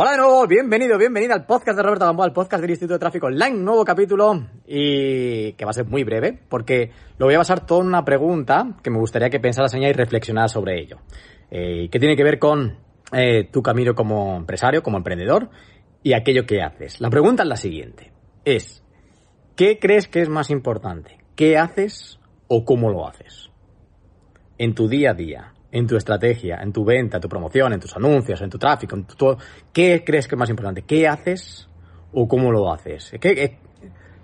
Hola de nuevo, bienvenido, bienvenida al podcast de Roberto Gamboa, al podcast del Instituto de Tráfico Online, nuevo capítulo y que va a ser muy breve porque lo voy a basar todo en una pregunta que me gustaría que pensaras en ella y reflexionaras sobre ello. Eh, que tiene que ver con eh, tu camino como empresario, como emprendedor y aquello que haces. La pregunta es la siguiente, es, ¿qué crees que es más importante? ¿Qué haces o cómo lo haces? En tu día a día, en tu estrategia, en tu venta, en tu promoción, en tus anuncios, en tu tráfico, en tu, ¿qué crees que es más importante? ¿Qué haces o cómo lo haces? ¿Qué,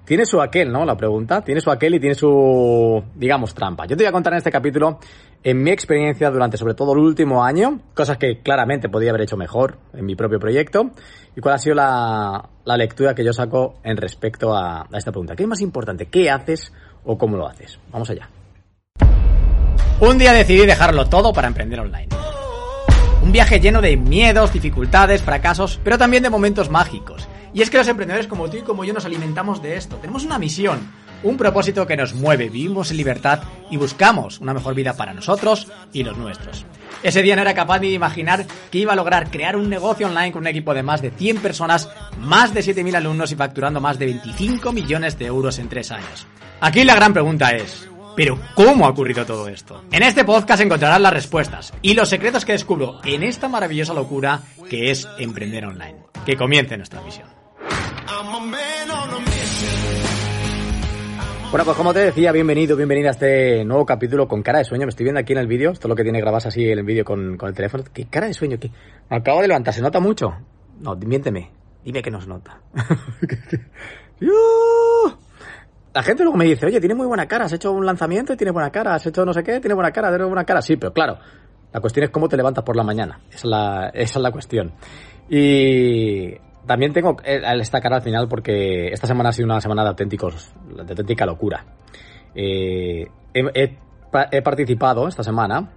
tiene su aquel, ¿no? La pregunta. Tiene su aquel y tiene su, digamos, trampa. Yo te voy a contar en este capítulo, en mi experiencia durante sobre todo el último año, cosas que claramente podía haber hecho mejor en mi propio proyecto, y cuál ha sido la, la lectura que yo saco en respecto a, a esta pregunta. ¿Qué es más importante? ¿Qué haces o cómo lo haces? Vamos allá. Un día decidí dejarlo todo para emprender online. Un viaje lleno de miedos, dificultades, fracasos, pero también de momentos mágicos. Y es que los emprendedores como tú y como yo nos alimentamos de esto. Tenemos una misión, un propósito que nos mueve, vivimos en libertad y buscamos una mejor vida para nosotros y los nuestros. Ese día no era capaz ni de imaginar que iba a lograr crear un negocio online con un equipo de más de 100 personas, más de 7.000 alumnos y facturando más de 25 millones de euros en tres años. Aquí la gran pregunta es, pero ¿cómo ha ocurrido todo esto? En este podcast encontrarás las respuestas y los secretos que descubro en esta maravillosa locura que es emprender online. Que comience nuestra misión. Bueno, pues como te decía, bienvenido, bienvenida a este nuevo capítulo con cara de sueño. Me estoy viendo aquí en el vídeo, esto es lo que tiene grabas así el vídeo con, con, el teléfono. ¿Qué cara de sueño? ¿Qué? Me acabo de levantar, ¿se nota mucho? No, miénteme, dime que no se nota. la gente luego me dice, oye, tiene muy buena cara, has hecho un lanzamiento y tiene buena cara, has hecho no sé qué, tiene buena cara, tiene buena cara. Sí, pero claro, la cuestión es cómo te levantas por la mañana. Esa es la, es la cuestión. Y también tengo esta cara al final porque esta semana ha sido una semana de auténticos, de auténtica locura. Eh, he, he, participado esta semana.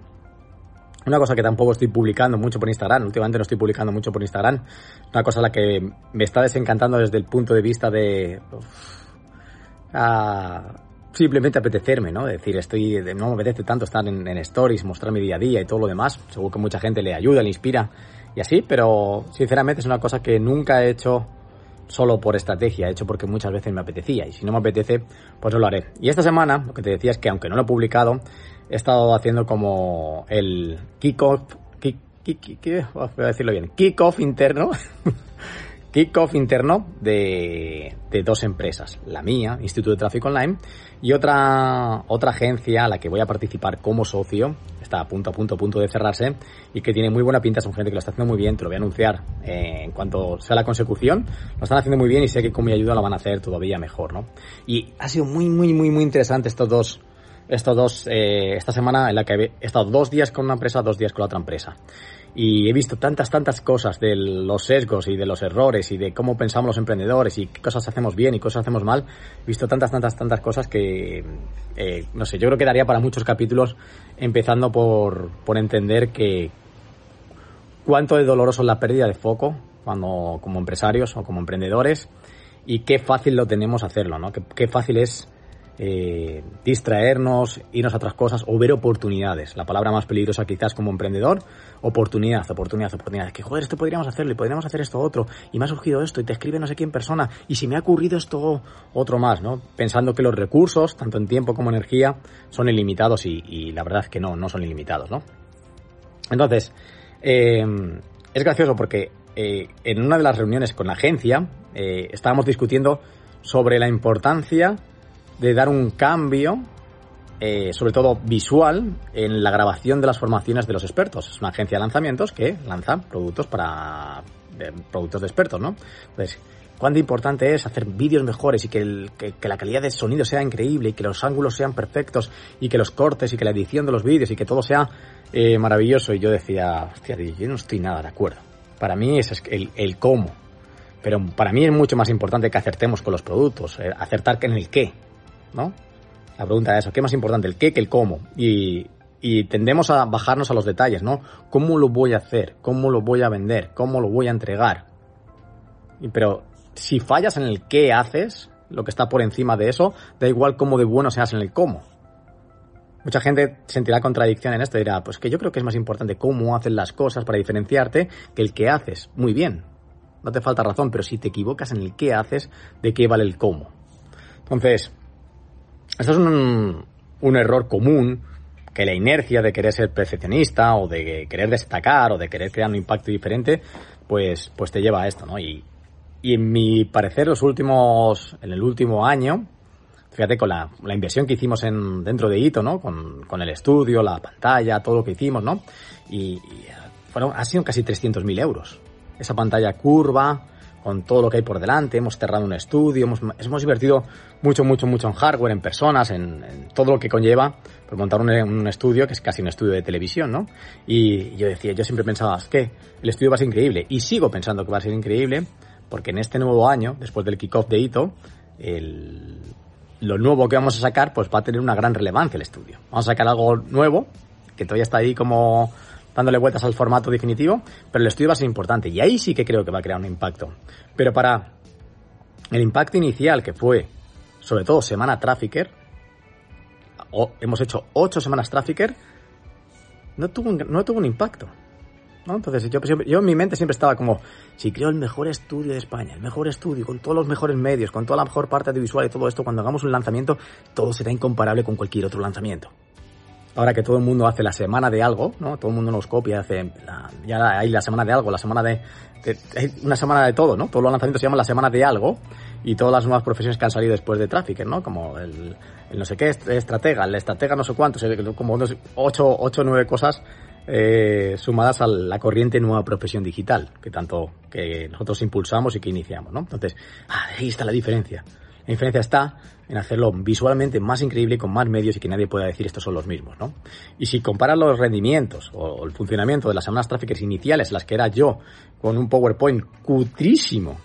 Una cosa que tampoco estoy publicando mucho por Instagram, últimamente no estoy publicando mucho por Instagram. Una cosa a la que me está desencantando desde el punto de vista de simplemente apetecerme, ¿no? Decir, estoy, no me apetece tanto estar en, en, stories, mostrar mi día a día y todo lo demás. Seguro que mucha gente le ayuda, le inspira y así, pero sinceramente es una cosa que nunca he hecho solo por estrategia, he hecho porque muchas veces me apetecía y si no me apetece, pues no lo haré. Y esta semana, lo que te decía es que aunque no lo he publicado, he estado haciendo como el kick, kick, kick, voy a decirlo bien, kickoff interno kickoff interno de, dos empresas, la mía, Instituto de Tráfico Online, y otra, otra agencia a la que voy a participar como socio, está a punto, a punto, a punto de cerrarse, y que tiene muy buena pinta, son gente que lo está haciendo muy bien, te lo voy a anunciar eh, en cuanto sea la consecución, lo están haciendo muy bien y sé que con mi ayuda lo van a hacer todavía mejor, ¿no? Y ha sido muy, muy, muy, muy interesante estos dos, estos dos, eh, esta semana en la que he estado dos días con una empresa, dos días con la otra empresa y he visto tantas, tantas cosas de los sesgos y de los errores y de cómo pensamos los emprendedores y qué cosas hacemos bien y cosas hacemos mal. He visto tantas, tantas, tantas cosas que, eh, no sé, yo creo que daría para muchos capítulos, empezando por, por entender que cuánto de doloroso es la pérdida de foco cuando como empresarios o como emprendedores y qué fácil lo tenemos hacerlo, ¿no? Qué, qué fácil es eh, distraernos, irnos a otras cosas o ver oportunidades. La palabra más peligrosa quizás como emprendedor, oportunidad, oportunidad, oportunidad. Que joder, esto podríamos hacerlo y podríamos hacer esto otro y me ha surgido esto y te escribe no sé quién persona y si me ha ocurrido esto otro más, ¿no? Pensando que los recursos, tanto en tiempo como energía, son ilimitados y, y la verdad es que no, no son ilimitados, ¿no? Entonces, eh, es gracioso porque eh, en una de las reuniones con la agencia eh, estábamos discutiendo sobre la importancia de dar un cambio, eh, sobre todo visual, en la grabación de las formaciones de los expertos. Es una agencia de lanzamientos que lanza productos para de, productos de expertos, ¿no? Entonces, cuánto importante es hacer vídeos mejores y que, el, que, que, la calidad de sonido sea increíble y que los ángulos sean perfectos y que los cortes y que la edición de los vídeos y que todo sea eh, maravilloso. Y yo decía, hostia, yo no estoy nada de acuerdo. Para mí es el, cómo. Pero para mí es mucho más importante que acertemos con los productos, eh, acertar en el qué, ¿no? La pregunta es eso, ¿qué es más importante, el qué que el cómo? Y, y tendemos a bajarnos a los detalles, ¿no? ¿Cómo lo voy a hacer? ¿Cómo lo voy a vender? ¿Cómo lo voy a entregar? Pero si fallas en el qué haces, lo que está por encima de eso, da igual cómo de bueno seas en el cómo. Mucha gente sentirá contradicción en esto y dirá, pues que yo creo que es más importante cómo haces las cosas para diferenciarte que el que haces. Muy bien, no te falta razón, pero si te equivocas en el qué haces, de qué vale el cómo. Entonces, esto es un, un error común que la inercia de querer ser perfeccionista o de querer destacar o de querer crear un impacto diferente, pues, pues te lleva a esto, ¿no? Y, y en mi parecer, los últimos, en el último año, fíjate con la, la inversión que hicimos en, dentro de Hito, ¿no? Con, con, el estudio, la pantalla, todo lo que hicimos, ¿no? Y, y fueron, ha sido casi 300.000 euros. Esa pantalla curva, con todo lo que hay por delante, hemos cerrado un estudio, hemos, hemos invertido mucho, mucho, mucho en hardware, en personas, en, todo lo que conlleva por montar un, un, estudio que es casi un estudio de televisión, ¿no? Y yo decía, yo siempre pensaba, es que el estudio va a ser increíble, y sigo pensando que va a ser increíble, porque en este nuevo año, después del kickoff de Ito, el, lo nuevo que vamos a sacar, pues va a tener una gran relevancia el estudio. Vamos a sacar algo nuevo, que todavía está ahí como dándole vueltas al formato definitivo, pero el estudio va a ser importante y ahí sí que creo que va a crear un impacto. Pero para el impacto inicial, que fue sobre todo semana Trafficker, hemos hecho ocho semanas Trafficker, no tuvo un, no tuvo un impacto. Entonces yo, yo en mi mente siempre estaba como, si creo el mejor estudio de España, el mejor estudio, con todos los mejores medios, con toda la mejor parte audiovisual y todo esto, cuando hagamos un lanzamiento, todo será incomparable con cualquier otro lanzamiento ahora que todo el mundo hace la semana de algo, ¿no? Todo el mundo nos copia, hace la, ya hay la semana de algo, la semana de, hay una semana de todo, ¿no? Todos los lanzamientos se llaman la semana de algo y todas las nuevas profesiones que han salido después de Trafficker, ¿no? Como el, el no sé qué, estratega, el estratega no sé cuántos, como unos ocho, ocho, nueve cosas eh, sumadas a la corriente nueva profesión digital, que tanto que nosotros impulsamos y que iniciamos, ¿no? Entonces, ah, ahí está la diferencia. La diferencia está en hacerlo visualmente más increíble con más medios y que nadie pueda decir estos son los mismos, ¿no? Y si comparas los rendimientos o el funcionamiento de las semanas tráficas iniciales, las que era yo, con un PowerPoint cutrísimo,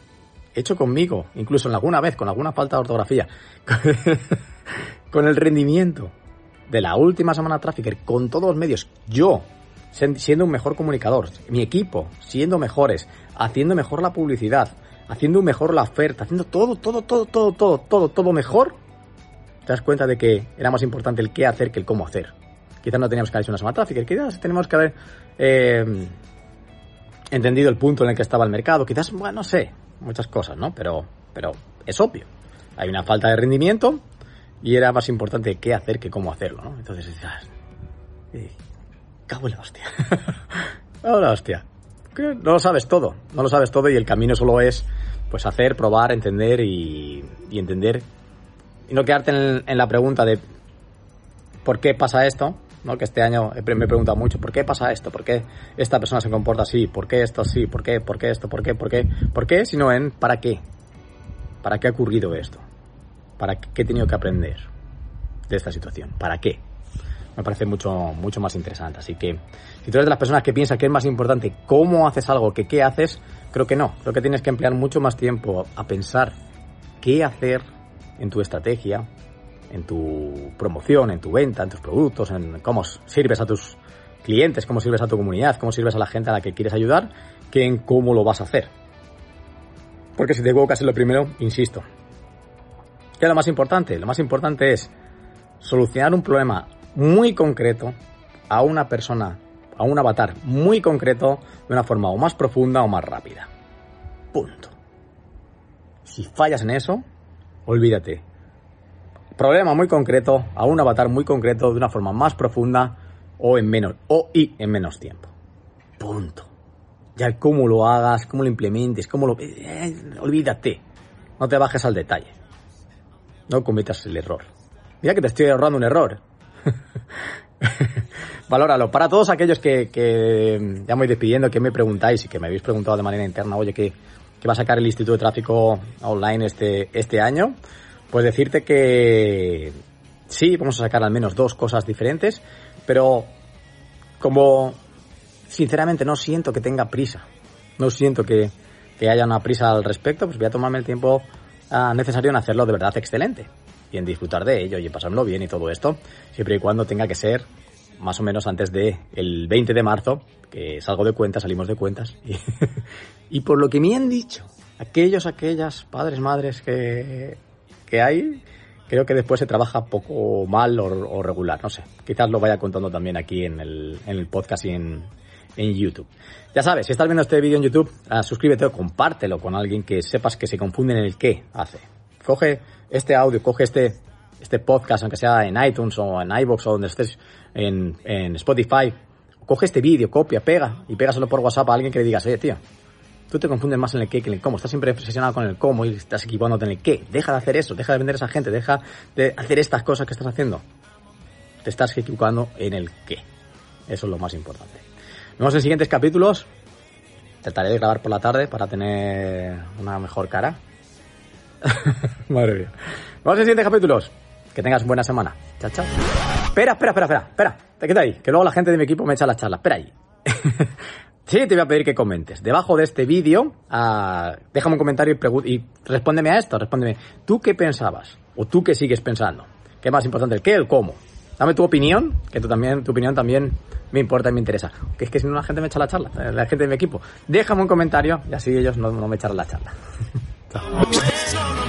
hecho conmigo, incluso en alguna vez con alguna falta de ortografía, con el rendimiento de la última semana Trafficker, con todos los medios, yo siendo un mejor comunicador, mi equipo siendo mejores, haciendo mejor la publicidad, haciendo mejor la oferta, haciendo todo, todo, todo, todo, todo, todo, todo mejor, te das cuenta de que era más importante el qué hacer que el cómo hacer. Quizás no teníamos que haber hecho una semana Trafficker, quizás tenemos que haber eh, entendido el punto en el que estaba el mercado, quizás, bueno, no sé, muchas cosas, ¿no? Pero, pero es obvio. Hay una falta de rendimiento y era más importante qué hacer que cómo hacerlo, ¿no? Entonces, eh, cago en la hostia. cago la hostia no lo sabes todo, no lo sabes todo y el camino solo es pues hacer, probar, entender y, entender y no quedarte en, en, la pregunta de por qué pasa esto, ¿no? que este año me he preguntado mucho, ¿por qué pasa esto? ¿Por qué esta persona se comporta así? ¿Por qué esto así? ¿Por qué? ¿Por qué esto? ¿Por qué? ¿Por qué? ¿Por qué? Sino en ¿para qué? ¿Para qué ha ocurrido esto? ¿Para qué he tenido que aprender de esta situación? ¿Para qué? Me parece mucho, mucho más interesante. Así que si tú eres de las personas que piensan que es más importante cómo haces algo que qué haces, creo que no. Creo que tienes que emplear mucho más tiempo a pensar qué hacer en tu estrategia, en tu promoción, en tu venta, en tus productos, en cómo sirves a tus clientes, cómo sirves a tu comunidad, cómo sirves a la gente a la que quieres ayudar, que en cómo lo vas a hacer. Porque si te equivocas en lo primero, insisto, ¿qué es lo más importante? Lo más importante es solucionar un problema muy concreto a una persona, a un avatar muy concreto de una forma o más profunda o más rápida. Punto. Si fallas en eso, olvídate. Problema muy concreto a un avatar muy concreto de una forma más profunda o en menos o y en menos tiempo. Punto. Ya cómo lo hagas, cómo lo implementes, cómo lo eh, olvídate. No te bajes al detalle. No cometas el error. Mira que te estoy ahorrando un error. Valóralo. Para todos aquellos que, que ya me voy despidiendo, que me preguntáis y que me habéis preguntado de manera interna, oye, ¿qué, va a sacar el Instituto de Tráfico Online este, este año? Pues decirte que sí, vamos a sacar al menos dos cosas diferentes, pero como sinceramente no siento que tenga prisa, no siento que, que haya una prisa al respecto, pues voy a tomarme el tiempo uh, necesario en hacerlo de verdad excelente y en disfrutar de ello y en pasármelo bien y todo esto, siempre y cuando tenga que ser más o menos antes de el 20 de marzo, que salgo de cuentas, salimos de cuentas. Y, por lo que me han dicho, aquellos, aquellas padres, madres que, que hay, creo que después se trabaja poco mal o, regular, no sé. Quizás lo vaya contando también aquí en el, en el podcast y en, en YouTube. Ya sabes, si estás viendo este vídeo en YouTube, uh, suscríbete o compártelo con alguien que sepas que se confunde en el qué hace. Coge este audio, coge este, este podcast, aunque sea en iTunes o en iVoox o donde estés en, en Spotify, coge este vídeo, copia, pega y pégaselo por WhatsApp a alguien que le digas, oye, tío, tú te confundes más en el qué que en el cómo. Estás siempre obsesionado con el cómo y estás equivocándote en el qué. Deja de hacer eso, deja de vender a esa gente, deja de hacer estas cosas que estás haciendo. Te estás equivocando en el qué. Eso es lo más importante. Nos vemos en siguientes capítulos. Trataré de grabar por la tarde para tener una mejor cara. Madre mía. Nos vemos en siguientes capítulos. Que tengas buena semana. Chao, chao. Espera, espera, espera, espera. Espera. Te queda ahí. Que luego la gente de mi equipo me echa la charla. Espera ahí. Sí, te voy a pedir que comentes. Debajo de este vídeo, uh, déjame un comentario y, y respóndeme a esto, respóndeme. ¿Tú qué pensabas? ¿O tú qué sigues pensando? ¿Qué es más importante, el qué el cómo? Dame tu opinión, que tú también, tu opinión también me importa y me interesa. Que es que si no la gente me echa la charla, eh, la gente de mi equipo. Déjame un comentario y así ellos no, no me echarán la charla. Tá.